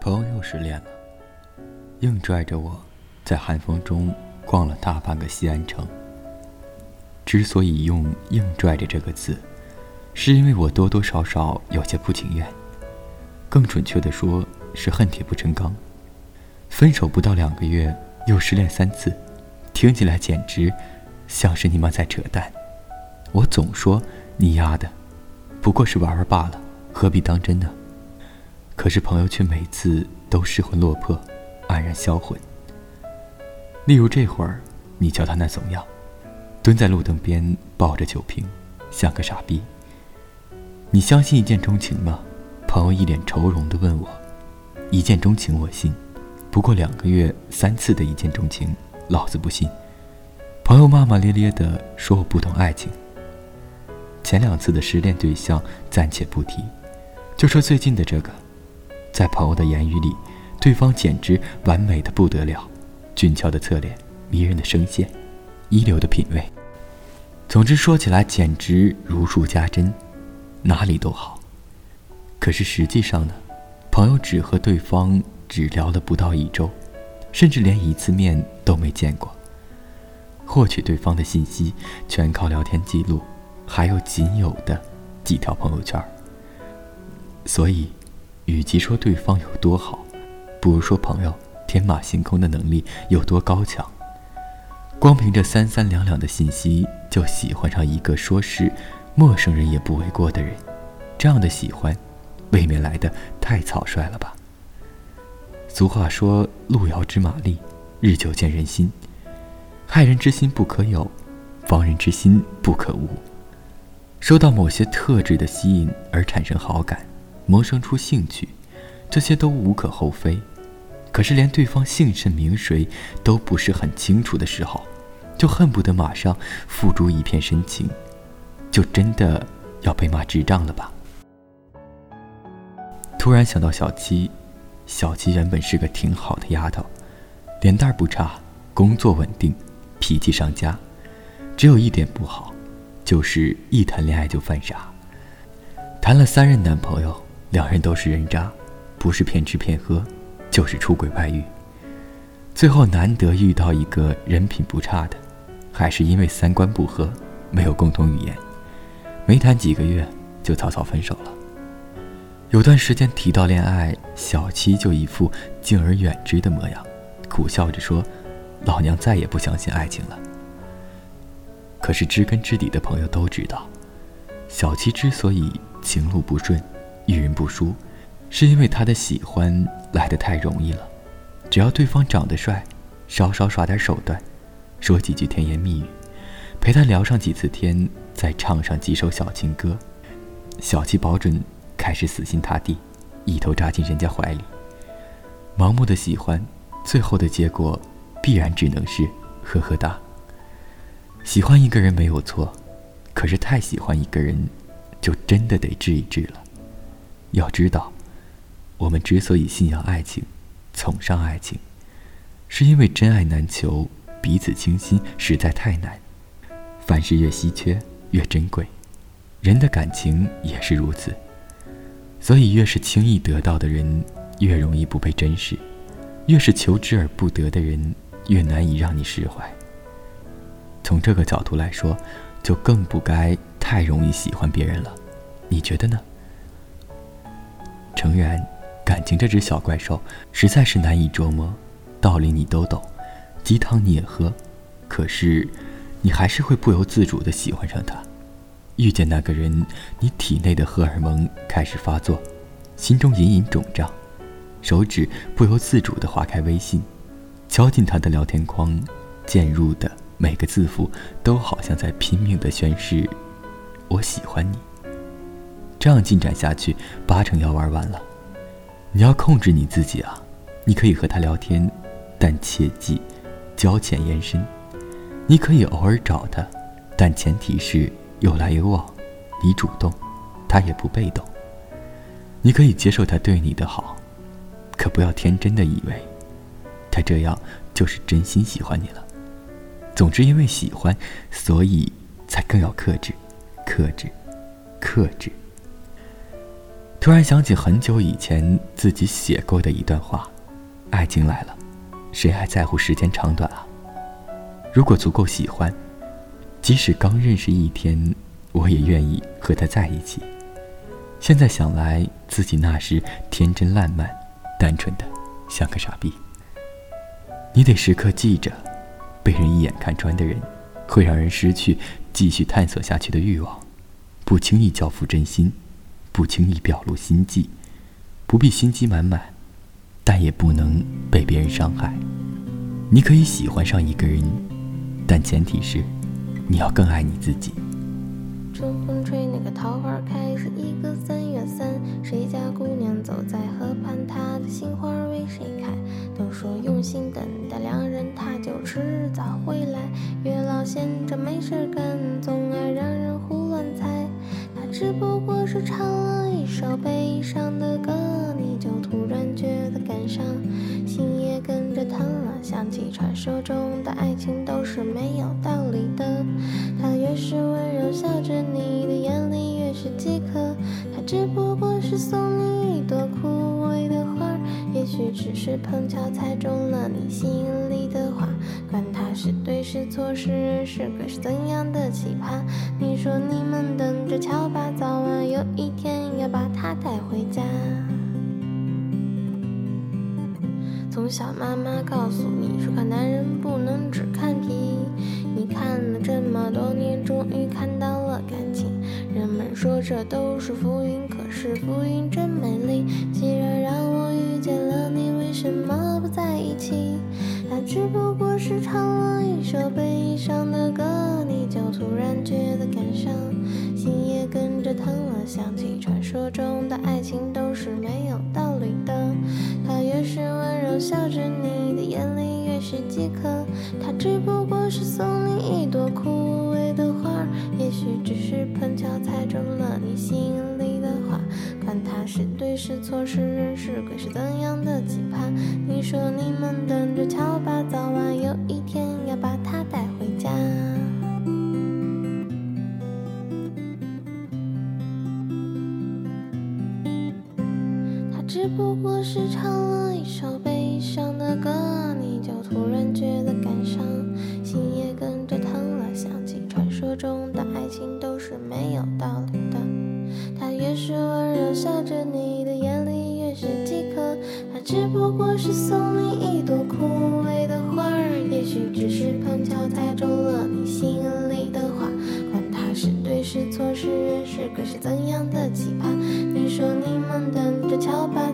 朋友又失恋了，硬拽着我，在寒风中逛了大半个西安城。之所以用“硬拽着”这个字，是因为我多多少少有些不情愿，更准确的说是恨铁不成钢。分手不到两个月，又失恋三次，听起来简直像是你妈在扯淡。我总说你丫的，不过是玩玩罢了，何必当真呢？可是朋友却每次都失魂落魄，黯然销魂。例如这会儿，你瞧他那怂样，蹲在路灯边抱着酒瓶，像个傻逼。你相信一见钟情吗？朋友一脸愁容地问我。一见钟情我信，不过两个月三次的一见钟情，老子不信。朋友骂骂咧咧地说我不懂爱情。前两次的失恋对象暂且不提，就说最近的这个。在朋友的言语里，对方简直完美的不得了，俊俏的侧脸，迷人的声线，一流的品味。总之说起来简直如数家珍，哪里都好。可是实际上呢，朋友只和对方只聊了不到一周，甚至连一次面都没见过。获取对方的信息全靠聊天记录，还有仅有的几条朋友圈。所以。与其说对方有多好，不如说朋友天马行空的能力有多高强。光凭着三三两两的信息就喜欢上一个说是陌生人也不为过的人，这样的喜欢，未免来的太草率了吧？俗话说“路遥知马力，日久见人心”，害人之心不可有，防人之心不可无。受到某些特质的吸引而产生好感。萌生出兴趣，这些都无可厚非。可是，连对方姓甚名谁都不是很清楚的时候，就恨不得马上付诸一片深情，就真的要被骂智障了吧？突然想到小七，小七原本是个挺好的丫头，脸蛋不差，工作稳定，脾气上佳，只有一点不好，就是一谈恋爱就犯傻，谈了三任男朋友。两人都是人渣，不是骗吃骗喝，就是出轨外遇。最后难得遇到一个人品不差的，还是因为三观不合，没有共同语言，没谈几个月就草草分手了。有段时间提到恋爱，小七就一副敬而远之的模样，苦笑着说：“老娘再也不相信爱情了。”可是知根知底的朋友都知道，小七之所以情路不顺。遇人不淑，是因为他的喜欢来得太容易了。只要对方长得帅，稍稍耍点手段，说几句甜言蜜语，陪他聊上几次天，再唱上几首小情歌，小七保准开始死心塌地，一头扎进人家怀里。盲目的喜欢，最后的结果必然只能是呵呵哒。喜欢一个人没有错，可是太喜欢一个人，就真的得治一治了。要知道，我们之所以信仰爱情、崇尚爱情，是因为真爱难求，彼此倾心实在太难。凡事越稀缺越珍贵，人的感情也是如此。所以，越是轻易得到的人，越容易不被珍视；越是求之而不得的人，越难以让你释怀。从这个角度来说，就更不该太容易喜欢别人了。你觉得呢？诚然，感情这只小怪兽实在是难以捉摸，道理你都懂，鸡汤你也喝，可是，你还是会不由自主地喜欢上他。遇见那个人，你体内的荷尔蒙开始发作，心中隐隐肿胀，手指不由自主地划开微信，敲进他的聊天框，渐入的每个字符都好像在拼命地宣誓：“我喜欢你。”这样进展下去，八成要玩完了。你要控制你自己啊！你可以和他聊天，但切记交浅言深。你可以偶尔找他，但前提是有来有往，你主动，他也不被动。你可以接受他对你的好，可不要天真的以为他这样就是真心喜欢你了。总之，因为喜欢，所以才更要克制，克制，克制。突然想起很久以前自己写过的一段话：爱情来了，谁还在乎时间长短啊？如果足够喜欢，即使刚认识一天，我也愿意和他在一起。现在想来，自己那时天真烂漫、单纯的像个傻逼。你得时刻记着，被人一眼看穿的人，会让人失去继续探索下去的欲望。不轻易交付真心，不轻易表露心迹，不必心机满满，但也不能被别人伤害。你可以喜欢上一个人，但前提是你要更爱你自己。春风吹，那个桃花开，是一个三月三。谁家姑娘走在河畔，她的心花为谁开？都说用心等待良人，他就迟早会来。月老闲着没事干，总爱让人胡乱猜。只不过是唱了一首悲伤的歌，你就突然觉得感伤，心也跟着疼了。想起传说中的爱情都是没有道理的，他越是温柔笑着，你的眼里越是饥渴。他只不过是送你一朵枯萎的花，也许只是碰巧猜中了你心里的话。是对是错，是人是鬼是怎样的奇葩。你说你们等着瞧吧，早晚有一天要把他带回家。从小妈妈告诉你说，看男人不能只看皮。你看了这么多年，终于看到了感情。人们说这都是浮云，可是浮云真美丽。既然让我遇见了你，为什么不在一起？他只不过是唱了一首悲伤的歌，你就突然觉得感伤，心也跟着疼了。想起传说中的爱情都是没有道理的。他越是温柔笑着，你的眼里越是饥渴。他只不过是送你一朵枯萎的花，也许只是碰巧猜中了你心里的话。管他是对是错，是人是鬼，是怎样的奇葩。你说你们等着瞧吧，早晚有一天要把他带回家。他只不过是唱你的眼里越是饥渴。他只不过是送你一朵枯萎的花儿，也许只是碰巧猜中了你心里的话。管他是对是错，是人是鬼，是怎样的期盼。你说你们等着瞧吧，